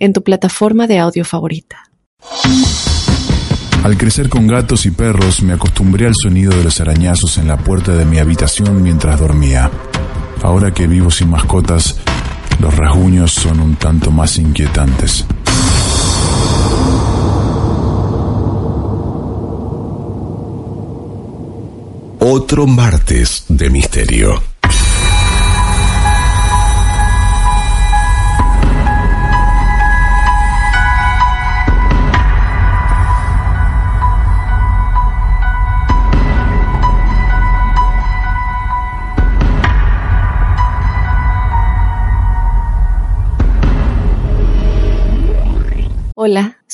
en tu plataforma de audio favorita. Al crecer con gatos y perros me acostumbré al sonido de los arañazos en la puerta de mi habitación mientras dormía. Ahora que vivo sin mascotas, los rasguños son un tanto más inquietantes. Otro martes de misterio.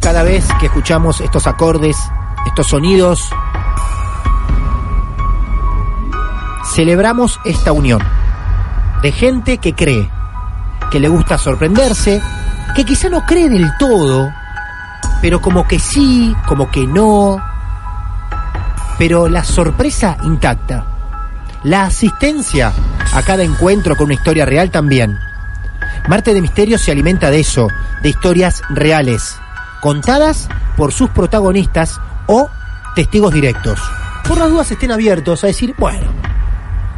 Cada vez que escuchamos estos acordes, estos sonidos, celebramos esta unión de gente que cree, que le gusta sorprenderse, que quizá no cree del todo, pero como que sí, como que no, pero la sorpresa intacta, la asistencia a cada encuentro con una historia real también. Marte de Misterio se alimenta de eso, de historias reales, contadas por sus protagonistas o testigos directos. Por las dudas estén abiertos a decir, bueno,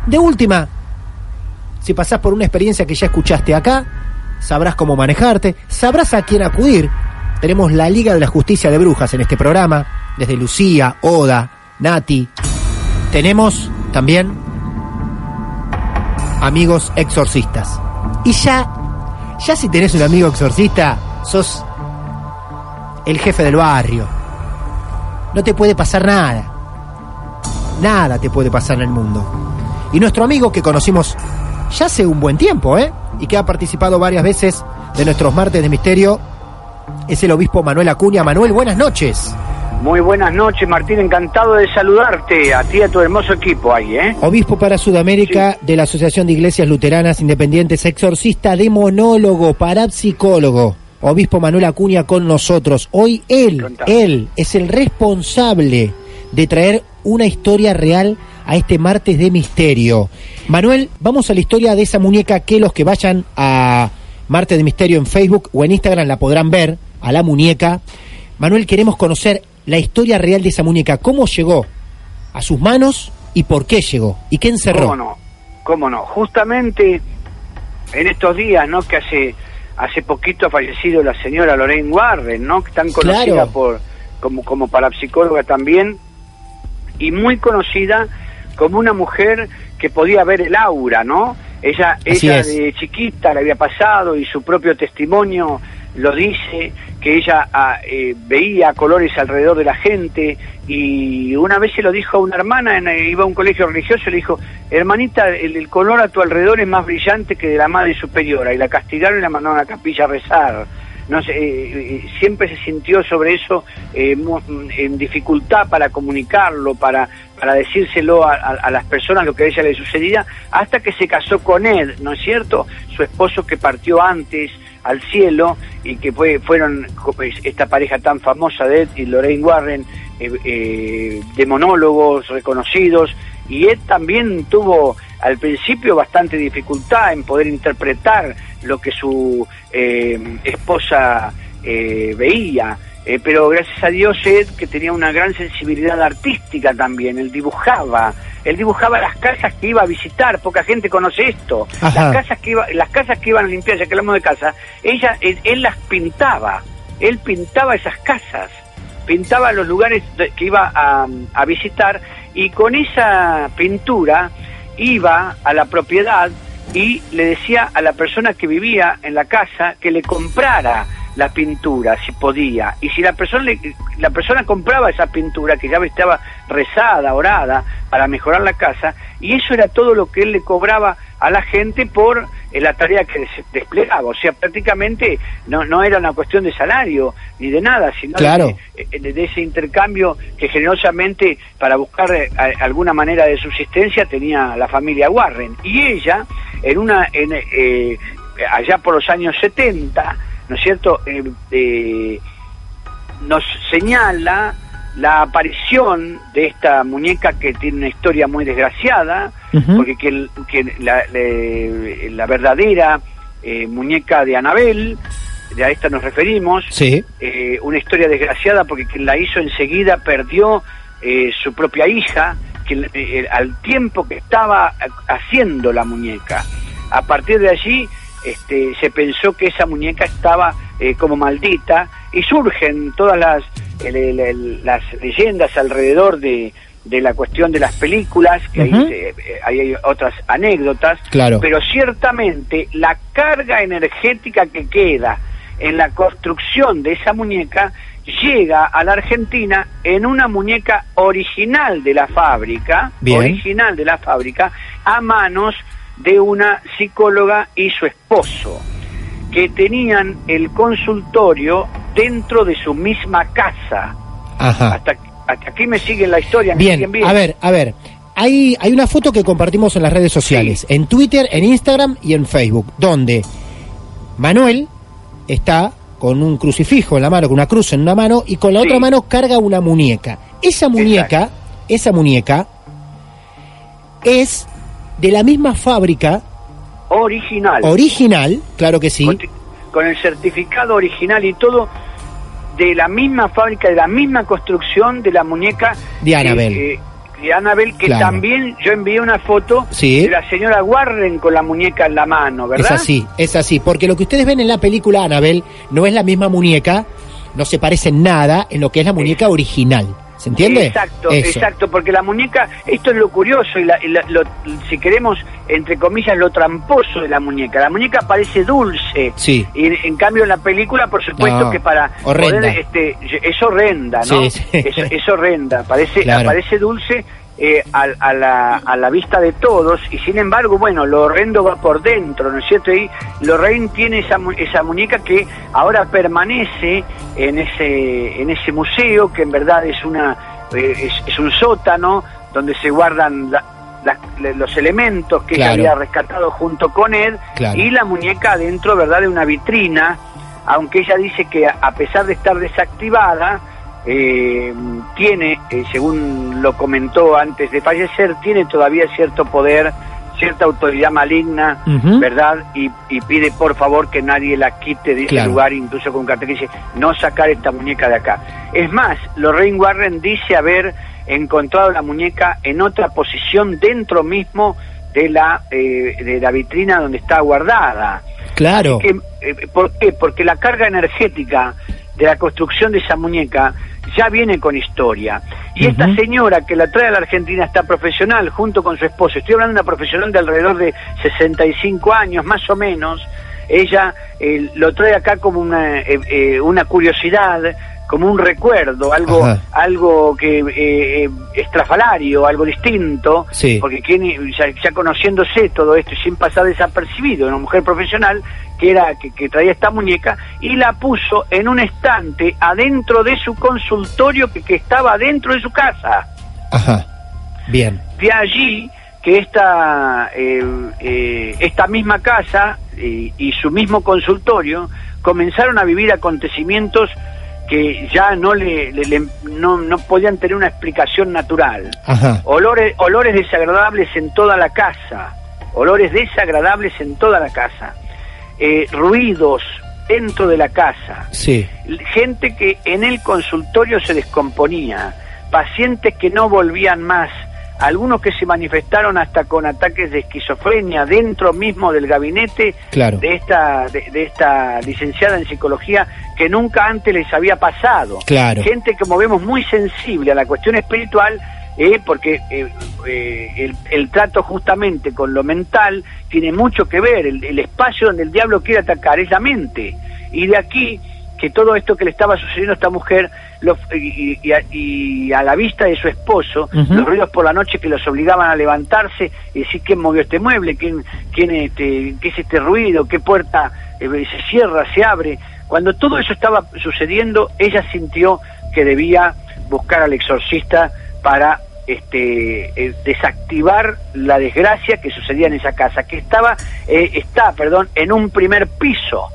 de última, si pasás por una experiencia que ya escuchaste acá, sabrás cómo manejarte, sabrás a quién acudir. Tenemos la Liga de la Justicia de Brujas en este programa, desde Lucía, Oda, Nati. Tenemos también amigos exorcistas. Y ya ya si tenés un amigo exorcista, sos el jefe del barrio. No te puede pasar nada. Nada te puede pasar en el mundo. Y nuestro amigo que conocimos ya hace un buen tiempo, ¿eh? Y que ha participado varias veces de nuestros martes de misterio, es el obispo Manuel Acuña. Manuel, buenas noches. Muy buenas noches, Martín. Encantado de saludarte a ti y a tu hermoso equipo ahí, ¿eh? Obispo para Sudamérica de la Asociación de Iglesias Luteranas Independientes, exorcista, demonólogo, parapsicólogo. Obispo Manuel Acuña con nosotros. Hoy él, él es el responsable de traer una historia real a este martes de misterio. Manuel, vamos a la historia de esa muñeca que los que vayan a Martes de Misterio en Facebook o en Instagram la podrán ver, a la muñeca. Manuel, queremos conocer la historia real de esa muñeca, cómo llegó a sus manos y por qué llegó y qué encerró. ¿Cómo no? ¿Cómo no? Justamente en estos días, ¿no? Que hace hace poquito ha fallecido la señora Lorraine Warren, ¿no? Tan conocida por como como parapsicóloga también y muy conocida como una mujer que podía ver el aura, ¿no? Ella, ella de chiquita le había pasado y su propio testimonio lo dice, que ella ah, eh, veía colores alrededor de la gente y una vez se lo dijo a una hermana, eh, iba a un colegio religioso le dijo, hermanita, el, color a tu alrededor es más brillante que de la madre superiora y la castigaron y la mandaron a la capilla a rezar. No eh, siempre se sintió sobre eso en dificultad para comunicarlo, para, para decírselo a, a, las personas lo que a ella le sucedía, hasta que se casó con él, ¿no es cierto? Su esposo que partió antes, al cielo y que fue, fueron esta pareja tan famosa de Ed y Lorraine Warren, eh, eh, de monólogos reconocidos, y Ed también tuvo al principio bastante dificultad en poder interpretar lo que su eh, esposa veía. Pero gracias a Dios Ed, que tenía una gran sensibilidad artística también, él dibujaba, él dibujaba las casas que iba a visitar, poca gente conoce esto. Las casas que iba, las casas que iban a limpiar, ya que hablamos de casa, ella, él, las pintaba. él pintaba esas casas, pintaba los lugares que iba a, visitar y con esa pintura iba a la propiedad y le decía a la persona que vivía en la casa que le comprara la pintura, si podía. Y si la persona, la persona compraba esa pintura, que ya estaba rezada, orada, para mejorar la casa, y eso era todo lo que él le cobraba a la gente por eh, la tarea que desplegaba. O sea, prácticamente no, no era una cuestión de salario ni de nada, sino de, eh, de, ese intercambio que generosamente, para buscar eh, alguna manera de subsistencia, tenía la familia Warren. Y ella, en una, en, allá por los años 70, ¿no es cierto?, eh, eh, nos señala la aparición de esta muñeca que tiene una historia muy desgraciada, porque que, la, verdadera eh, muñeca de Anabel, de a esta nos referimos, sí. una historia desgraciada porque quien la hizo enseguida perdió su propia hija, que al tiempo que estaba haciendo la muñeca. A partir de allí este, se pensó que esa muñeca estaba eh, como maldita y surgen todas las, las leyendas alrededor de, la cuestión de las películas, que eh, hay, otras anécdotas, pero ciertamente la carga energética que queda en la construcción de esa muñeca llega a la Argentina en una muñeca original de la fábrica, original de la fábrica, a manos de una psicóloga y su esposo, que tenían el consultorio dentro de su misma casa. Hasta, aquí me siguen la historia. Bien, a ver, a ver. Hay, hay una foto que compartimos en las redes sociales, en Twitter, en Instagram y en Facebook, donde Manuel está con un crucifijo en la mano, con una cruz en una mano, y con la otra mano carga una muñeca. Esa muñeca, esa muñeca es de la misma fábrica. Original. Original, claro que sí. Con, el certificado original y todo de la misma fábrica, de la misma construcción de la muñeca de Anabel. Eh, de Anabel, que también yo envié una foto de la señora Warren con la muñeca en la mano, ¿verdad? Es así, es así, porque lo que ustedes ven en la película Anabel no es la misma muñeca, no se parece en nada en lo que es la muñeca original. ¿Se entiende? Exacto, exacto, porque la muñeca, esto es lo curioso y, lo, si queremos, entre comillas, lo tramposo de la muñeca. La muñeca parece dulce. Sí. Y en, cambio en la película, por supuesto que para horrenda. este, es horrenda, ¿no? Es, es, horrenda, parece, parece dulce eh, a, la, a, la, vista de todos y sin embargo, bueno, lo horrendo va por dentro, ¿no es cierto? Y Lorraine tiene esa, esa muñeca que ahora permanece en ese, en ese museo que en verdad es, una, eh, es, un sótano donde se guardan los elementos que ella había rescatado junto con Ed y la muñeca dentro, ¿verdad?, de una vitrina, aunque ella dice que a pesar de estar desactivada, eh, tiene, eh, según lo comentó antes de fallecer, tiene todavía cierto poder, cierta autoridad maligna, ¿verdad? Y, pide por favor que nadie la quite de ese lugar, incluso con cartel que dice, no sacar esta muñeca de acá. Es más, Lorraine Warren dice haber encontrado la muñeca en otra posición dentro mismo de la, eh, de la vitrina donde está guardada. Claro. Eh, ¿Por qué? Porque la carga energética de la construcción de esa muñeca ya viene con historia. Y esta señora que la trae a la Argentina está profesional junto con su esposo. Estoy hablando de una profesional de alrededor de 65 años, más o menos. Ella eh, lo trae acá como una, eh, eh, una curiosidad, como un recuerdo, algo algo que eh, estrafalario, algo distinto, porque ya, conociéndose todo esto y sin pasar desapercibido, una mujer profesional que era que, traía esta muñeca y la puso en un estante adentro de su consultorio que, que estaba adentro de su casa. Ajá. Bien. De allí que esta eh, eh, esta misma casa y su mismo consultorio comenzaron a vivir acontecimientos que ya no le, no, no, podían tener una explicación natural. Olores, olores desagradables en toda la casa, olores desagradables en toda la casa, eh, ruidos dentro de la casa, sí. gente que en el consultorio se descomponía, pacientes que no volvían más algunos que se manifestaron hasta con ataques de esquizofrenia dentro mismo del gabinete de esta de, esta licenciada en psicología que nunca antes les había pasado. Claro. Gente como vemos muy sensible a la cuestión espiritual eh, porque eh, eh, el, el, trato justamente con lo mental tiene mucho que ver, el, el espacio donde el diablo quiere atacar es la mente. Y de aquí que todo esto que le estaba sucediendo a esta mujer y, a, la vista de su esposo, los ruidos por la noche que los obligaban a levantarse y decir quién movió este mueble, quién, quién este, qué es este ruido, qué puerta eh, se cierra, se abre. Cuando todo eso estaba sucediendo, ella sintió que debía buscar al exorcista para este, eh, desactivar la desgracia que sucedía en esa casa, que estaba, eh, está, perdón, en un primer piso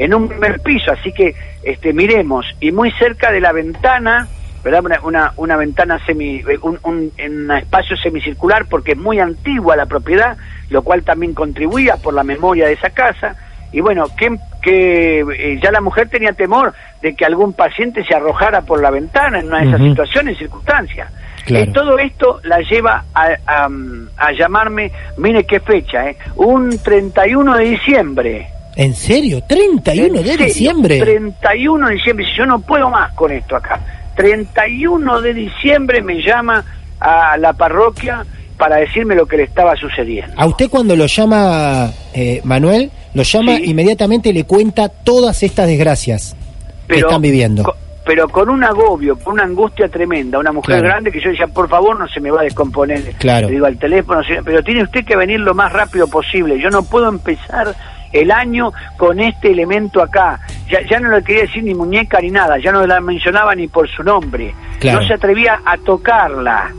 en un primer piso, así que este, miremos, y muy cerca de la ventana, ¿verdad? Una, una, ventana semi, un, un, en un espacio semicircular, porque es muy antigua la propiedad, lo cual también contribuía por la memoria de esa casa, y bueno, que, que eh, ya la mujer tenía temor de que algún paciente se arrojara por la ventana en una de esas situaciones, circunstancias. Y eh, todo esto la lleva a, a, a, llamarme, mire qué fecha, ¿eh? un 31 de diciembre. ¿En serio? ¿31 de diciembre? 31 de diciembre, yo no puedo más con esto acá. 31 de diciembre me llama a la parroquia para decirme lo que le estaba sucediendo. A usted cuando lo llama eh, Manuel, lo llama inmediatamente y le cuenta todas estas desgracias que están viviendo. pero con un agobio, con una angustia tremenda, una mujer grande que yo decía, por favor, no se me va a descomponer. Claro. Le digo al teléfono, pero tiene usted que venir lo más rápido posible. Yo no puedo empezar el año con este elemento acá. Ya, ya no le quería decir ni muñeca ni nada, ya no la mencionaba ni por su nombre. No se atrevía a tocarla,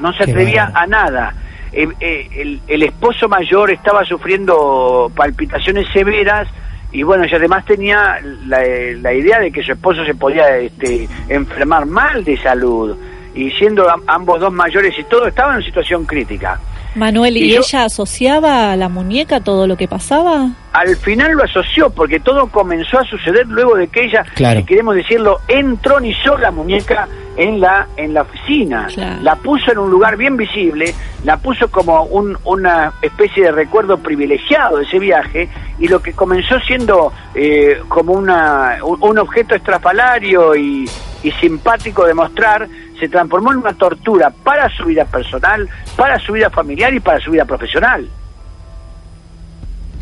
no se atrevía a nada. Eh, eh, el, el, esposo mayor estaba sufriendo palpitaciones severas y bueno, y además tenía la, la idea de que su esposo se podía este, enfermar mal de salud y siendo ambos dos mayores y todo, estaba en situación crítica. Manuel, ¿y, ella asociaba a la muñeca todo lo que pasaba? Al final lo asoció, porque todo comenzó a suceder luego de que ella, si queremos decirlo, entronizó la muñeca en la en la oficina. La puso en un lugar bien visible, la puso como un, una especie de recuerdo privilegiado de ese viaje, y lo que comenzó siendo eh, como una, un, objeto estrafalario y, y simpático de mostrar, se transformó en una tortura para su vida personal, para su vida familiar y para su vida profesional.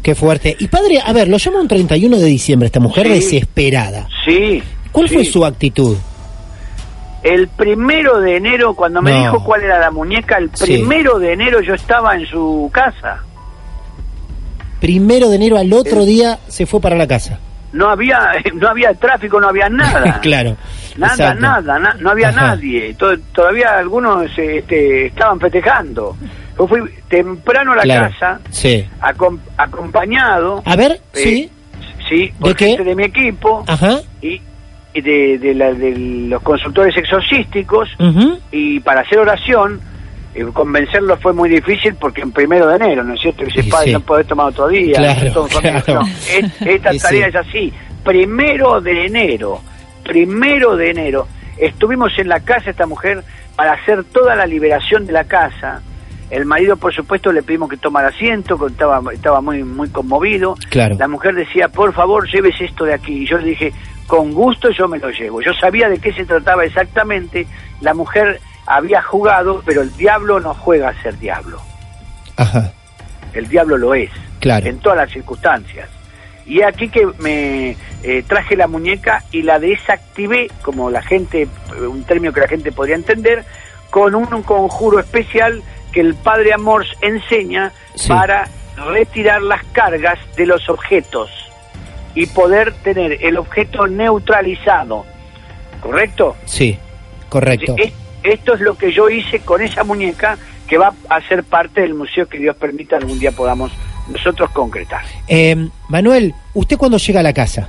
Qué fuerte. Y padre, a ver, lo llama un 31 de diciembre, esta mujer desesperada. Sí. ¿Cuál fue su actitud? El primero de enero, cuando me dijo cuál era la muñeca, el primero de enero yo estaba en su casa. Primero de enero al otro día se fue para la casa. No había, no había tráfico, no había nada. claro. Nada, nada, no había nadie. todavía algunos este, estaban festejando. Yo fui temprano a la casa, sí. acompañado. A ver, eh, sí. Sí, por ¿De de mi equipo Ajá. y, de, de, los consultores exorcísticos. Y para hacer oración, convencerlo fue muy difícil porque en primero de enero, ¿no es cierto? Dice, padre, no podés tomar otro día. Claro, esta tarea es así. Primero de enero primero de enero, estuvimos en la casa esta mujer para hacer toda la liberación de la casa. El marido, por supuesto, le pedimos que tomara asiento, estaba, estaba muy, muy conmovido. La mujer decía, por favor, llévese esto de aquí. Y yo le dije, con gusto yo me lo llevo. Yo sabía de qué se trataba exactamente. La mujer había jugado, pero el diablo no juega a ser diablo. Ajá. El diablo lo es. Claro. En todas las circunstancias. Y aquí que me eh, traje la muñeca y la desactivé, como la gente, un término que la gente podría entender, con un, conjuro especial que el Padre Amors enseña para retirar las cargas de los objetos y poder tener el objeto neutralizado. ¿Correcto? Sí, correcto. Esto es lo que yo hice con esa muñeca que va a ser parte del museo que Dios permita algún día podamos nosotros concretar. Eh, Manuel, ¿usted cuando llega a la casa?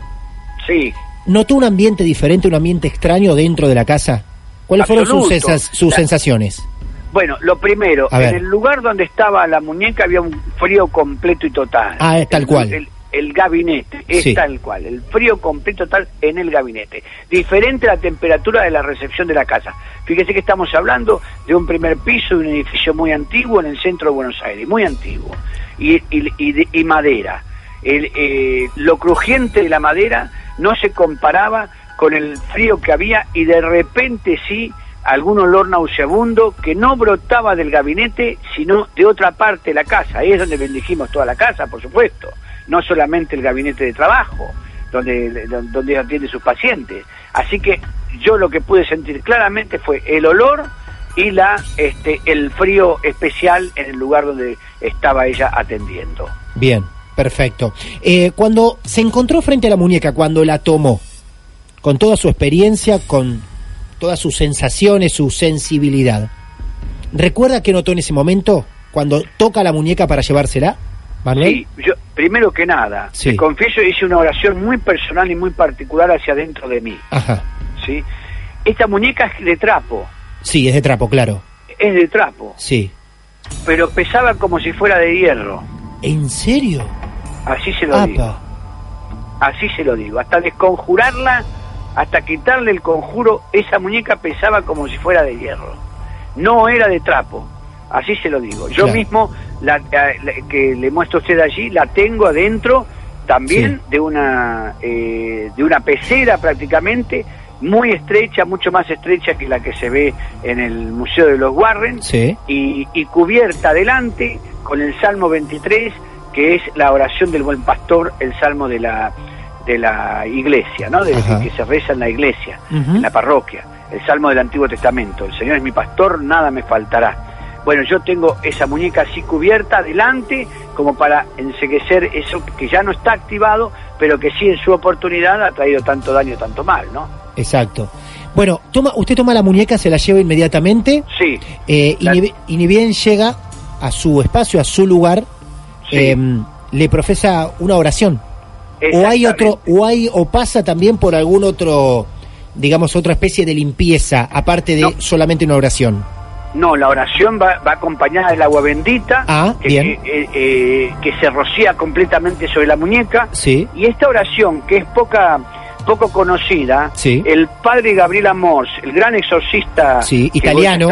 Sí. ¿Notó un ambiente diferente, un ambiente extraño dentro de la casa? ¿Cuáles fueron sus, sus sensaciones? Bueno, lo primero, en el lugar donde estaba la muñeca había un frío completo y total. Ah, tal cual. el gabinete, es tal cual, el frío completo tal en el gabinete. Diferente a la temperatura de la recepción de la casa. Fíjese que estamos hablando de un primer piso de un edificio muy antiguo en el centro de Buenos Aires, muy antiguo, y, y, madera. El, eh, lo crujiente de la madera no se comparaba con el frío que había y de repente sí algún olor nauseabundo que no brotaba del gabinete, sino de otra parte de la casa. Ahí es donde bendijimos toda la casa, por supuesto, no solamente el gabinete de trabajo, donde, donde atiende sus pacientes. Así que yo lo que pude sentir claramente fue el olor y la este el frío especial en el lugar donde estaba ella atendiendo. Bien, perfecto. Eh, cuando se encontró frente a la muñeca, cuando la tomó, con toda su experiencia, con todas sus sensaciones, su sensibilidad. ¿Recuerda qué notó en ese momento cuando toca la muñeca para llevársela? Sí, yo, primero que nada, te confieso, hice una oración muy personal y muy particular hacia adentro de mí. Ajá. ¿sí? Esta muñeca es de trapo. Sí, es de trapo, claro. Es de trapo. Sí. Pero pesaba como si fuera de hierro. ¿En serio? Así se lo digo. Así se lo digo. Hasta desconjurarla hasta quitarle el conjuro, esa muñeca pesaba como si fuera de hierro. No era de trapo, así se lo digo. Yo mismo, la, que le muestro a usted allí, la tengo adentro también de una eh, de una pecera prácticamente muy estrecha, mucho más estrecha que la que se ve en el Museo de los Warren, y, y cubierta adelante con el Salmo 23, que es la oración del buen pastor, el Salmo de la de la iglesia, ¿no? De, que se reza en la iglesia, en la parroquia, el Salmo del Antiguo Testamento. El Señor es mi pastor, nada me faltará. Bueno, yo tengo esa muñeca así cubierta adelante como para enseguecer eso que ya no está activado, pero que sí en su oportunidad ha traído tanto daño, tanto mal, ¿no? Exacto. Bueno, toma, usted toma la muñeca, se la lleva inmediatamente. Sí. Eh, y, ni, bien llega a su espacio, a su lugar, em, le profesa una oración o hay otro o hay o pasa también por algún otro digamos otra especie de limpieza aparte de solamente una oración no la oración va, acompañada del agua bendita ah, que, eh, eh, que, se rocía completamente sobre la muñeca sí. y esta oración que es poca poco conocida el padre Gabriel Amors el gran exorcista sí, italiano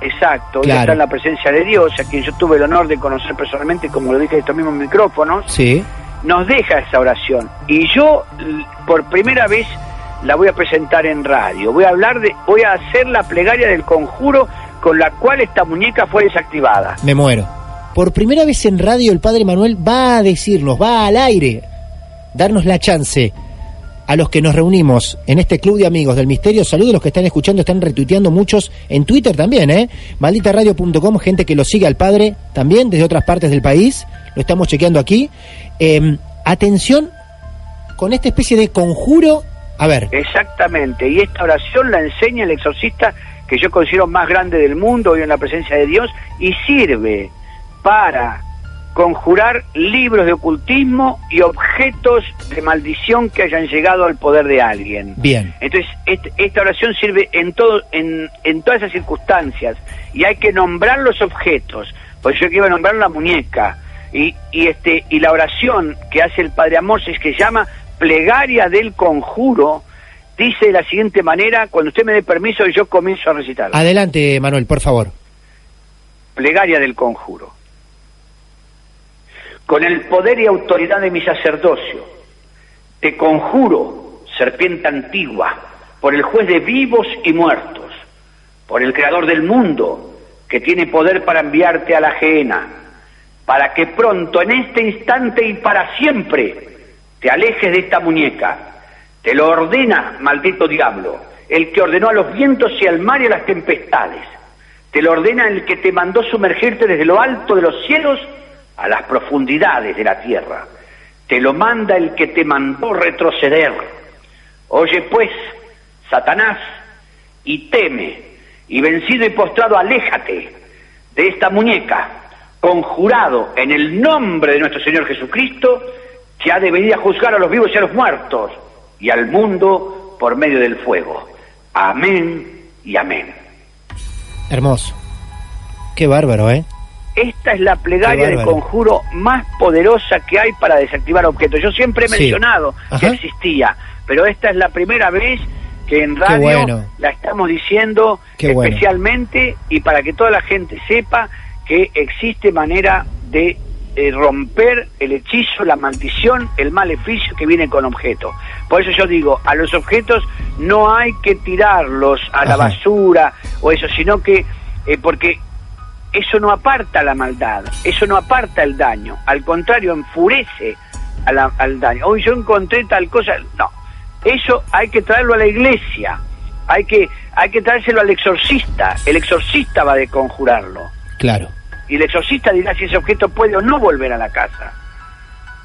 Exacto, está en la presencia de Dios, a quien yo tuve el honor de conocer personalmente, como lo dije en estos mismos micrófonos. Sí nos deja esa oración. Y yo por primera vez la voy a presentar en radio. Voy a hablar de, voy a hacer la plegaria del conjuro con la cual esta muñeca fue desactivada. Me muero. Por primera vez en radio el Padre Manuel va a decirnos, va al aire, darnos la chance a los que nos reunimos en este club de amigos del misterio. Saludos a los que están escuchando, están retuiteando muchos en Twitter también, ¿eh? Malditaradio.com, gente que lo sigue al padre también desde otras partes del país. Lo estamos chequeando aquí. Em, atención con esta especie de conjuro. A ver. Exactamente, y esta oración la enseña el exorcista que yo considero más grande del mundo hoy en la presencia de Dios y sirve para conjurar libros de ocultismo y objetos de maldición que hayan llegado al poder de alguien. Bien. Entonces, esta oración sirve en, todo, en, en todas esas circunstancias y hay que nombrar los objetos. Pues yo quiero nombrar la muñeca y, y, este, y la oración que hace el Padre Amorces que se llama plegaria del conjuro, dice de la siguiente manera, cuando usted me dé permiso yo comienzo a recitar. Adelante, Manuel, por favor. Plegaria del conjuro con el poder y autoridad de mi sacerdocio, te conjuro, serpiente antigua, por el juez de vivos y muertos, por el creador del mundo, que tiene poder para enviarte a la ajena, para que pronto, en este instante y para siempre, te alejes de esta muñeca. Te lo ordena, maldito diablo, el que ordenó a los vientos y al mar y a las tempestades. Te lo ordena el que te mandó sumergirte desde lo alto de los cielos a las profundidades de la tierra. Te lo manda el que te mandó retroceder. Oye pues, Satanás, y teme, y vencido y postrado, aléjate de esta muñeca, conjurado en el nombre de nuestro Señor Jesucristo, que ha de venir a juzgar a los vivos y a los muertos, y al mundo por medio del fuego. Amén y amén. Hermoso. Qué bárbaro, ¿eh? esta es la plegaria de conjuro más poderosa que hay para desactivar objetos. Yo siempre he mencionado que existía, pero esta es la primera vez que en radio la estamos diciendo especialmente y para que toda la gente sepa que existe manera de eh, romper el hechizo, la maldición, el maleficio que viene con objetos. Por eso yo digo, a los objetos no hay que tirarlos a la basura o eso, sino que, eh, porque eso no aparta la maldad, eso no aparta el daño, al contrario, enfurece al daño. Hoy yo encontré tal cosa, no, eso hay que traerlo a la iglesia, hay que, hay que traérselo al exorcista, el exorcista va a conjurarlo. Claro. Y el exorcista dirá si ese objeto puede o no volver a la casa.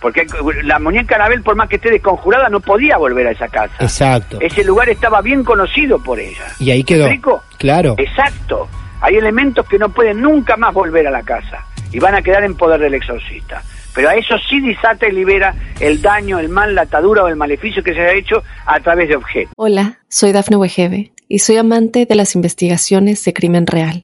Porque la muñeca Anabel, por más que esté desconjurada, no podía volver a esa casa. Exacto. Ese lugar estaba bien conocido por ella. Y ahí quedó. Claro. Exacto. Hay elementos que no pueden nunca más volver a la casa y van a quedar en poder del exorcista. Pero a eso sí disata y libera el daño, el mal, la atadura o el maleficio que se haya hecho a través de objetos. Hola, soy Dafne Wegebe y soy amante de las investigaciones de crimen real.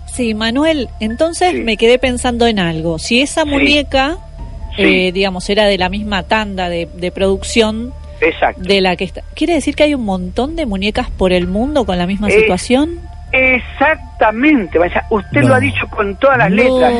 Sí, Manuel, entonces me quedé pensando en algo. Si esa muñeca, eh, digamos, era de la misma tanda de, producción de la que está... ¿Quiere decir que hay un montón de muñecas por el mundo con la misma situación? Exactamente, usted lo ha dicho con todas las letras.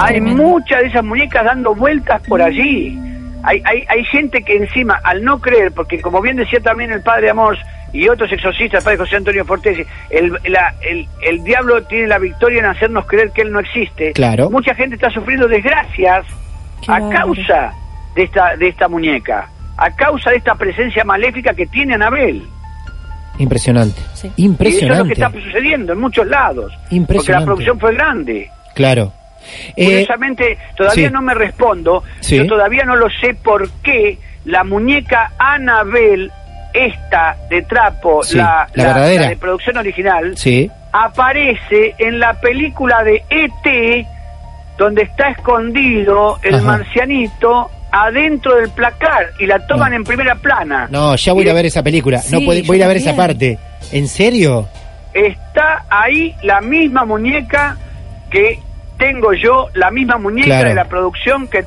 Hay muchas de esas muñecas dando vueltas por allí. Hay, hay, hay gente que encima, al no creer, porque como bien decía también el padre Amor y otros exorcistas, el padre José Antonio Fortesi, el, el, el, diablo tiene la victoria en hacernos creer que él no existe. Claro. Mucha gente está sufriendo desgracias a causa de esta, de esta muñeca, a causa de esta presencia maléfica que tiene Anabel. Impresionante. Impresionante. Y eso es lo que está sucediendo en muchos lados. Porque la producción fue grande. Claro. Eh, Curiosamente, todavía no me respondo. Yo todavía no lo sé por qué la muñeca Anabel, esta de trapo, la, de producción original, aparece en la película de E.T., donde está escondido el marcianito adentro del placar y la toman en primera plana. No, ya voy a ver esa película. no voy a ir a ver esa parte. ¿En serio? Está ahí la misma muñeca que tengo yo, la misma muñeca de la producción que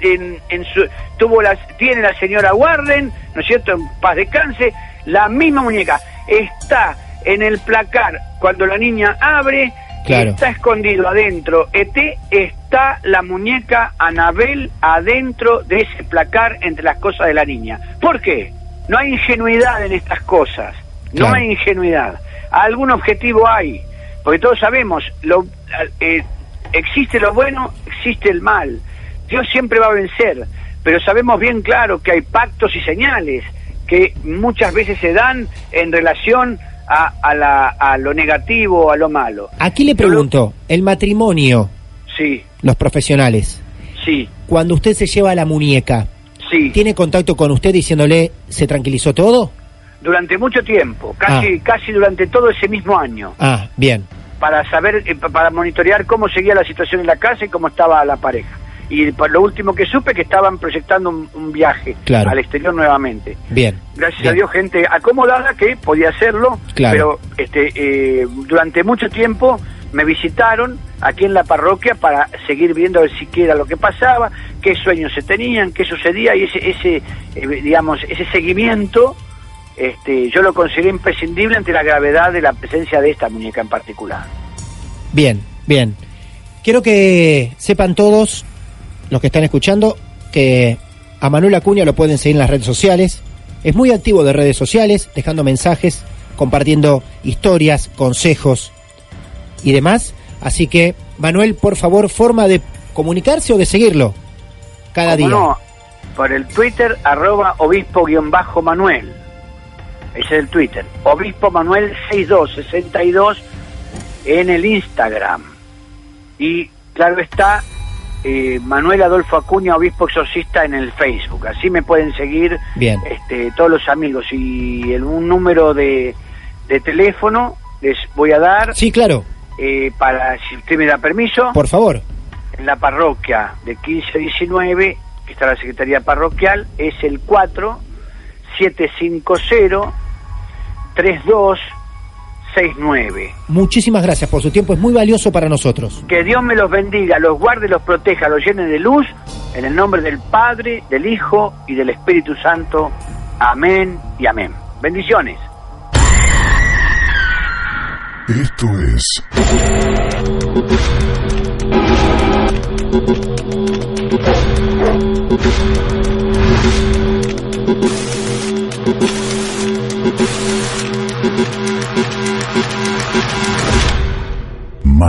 en, en su, tuvo las tiene la señora Warden, ¿no es cierto? En paz descanse, la misma muñeca está en el placar cuando la niña abre Está escondido adentro. ET está la muñeca Anabel adentro de ese placar entre las cosas de la niña. ¿Por qué? No hay ingenuidad en estas cosas. No hay ingenuidad. Algún objetivo hay. Porque todos sabemos, lo, eh, existe lo bueno, existe el mal. Dios siempre va a vencer. Pero sabemos bien claro que hay pactos y señales que muchas veces se dan en relación a, la, a lo negativo, a lo malo. Aquí le pregunto, el matrimonio, sí, los profesionales, sí, cuando usted se lleva la muñeca, sí, ¿tiene contacto con usted diciéndole se tranquilizó todo? Durante mucho tiempo, casi, ah. casi durante todo ese mismo año. Ah, bien. Para saber, eh, para monitorear cómo seguía la situación en la casa y cómo estaba la pareja y por lo último que supe que estaban proyectando un, viaje al exterior nuevamente. Bien. Gracias a Dios, gente acomodada que podía hacerlo, pero este, eh, durante mucho tiempo me visitaron aquí en la parroquia para seguir viendo a ver siquiera lo que pasaba, qué sueños se tenían, qué sucedía y ese, ese eh, digamos, ese seguimiento este, yo lo consideré imprescindible ante la gravedad de la presencia de esta muñeca en particular. Bien, bien. Quiero que sepan todos los que están escuchando que a Manuel Acuña lo pueden seguir en las redes sociales. Es muy activo de redes sociales, dejando mensajes, compartiendo historias, consejos y demás. Así que, Manuel, por favor, forma de comunicarse o de seguirlo cada día. No, por el Twitter, arroba obispo-manuel. Ese es el Twitter. Obispo Manuel 6262 en el Instagram. Y claro está, eh, Manuel Adolfo Acuña, obispo exorcista en el Facebook. Así me pueden seguir Bien. Este, todos los amigos. Y el, un número de, de teléfono les voy a dar. Sí, claro. Eh, para, si usted me da permiso. Por favor. En la parroquia de 1519, que está la Secretaría Parroquial, es el 4 750 32 69. Muchísimas gracias por su tiempo, es muy valioso para nosotros. Que Dios me los bendiga, los guarde, los proteja, los llene de luz, en el nombre del Padre, del Hijo y del Espíritu Santo. Amén y amén. Bendiciones. Esto es...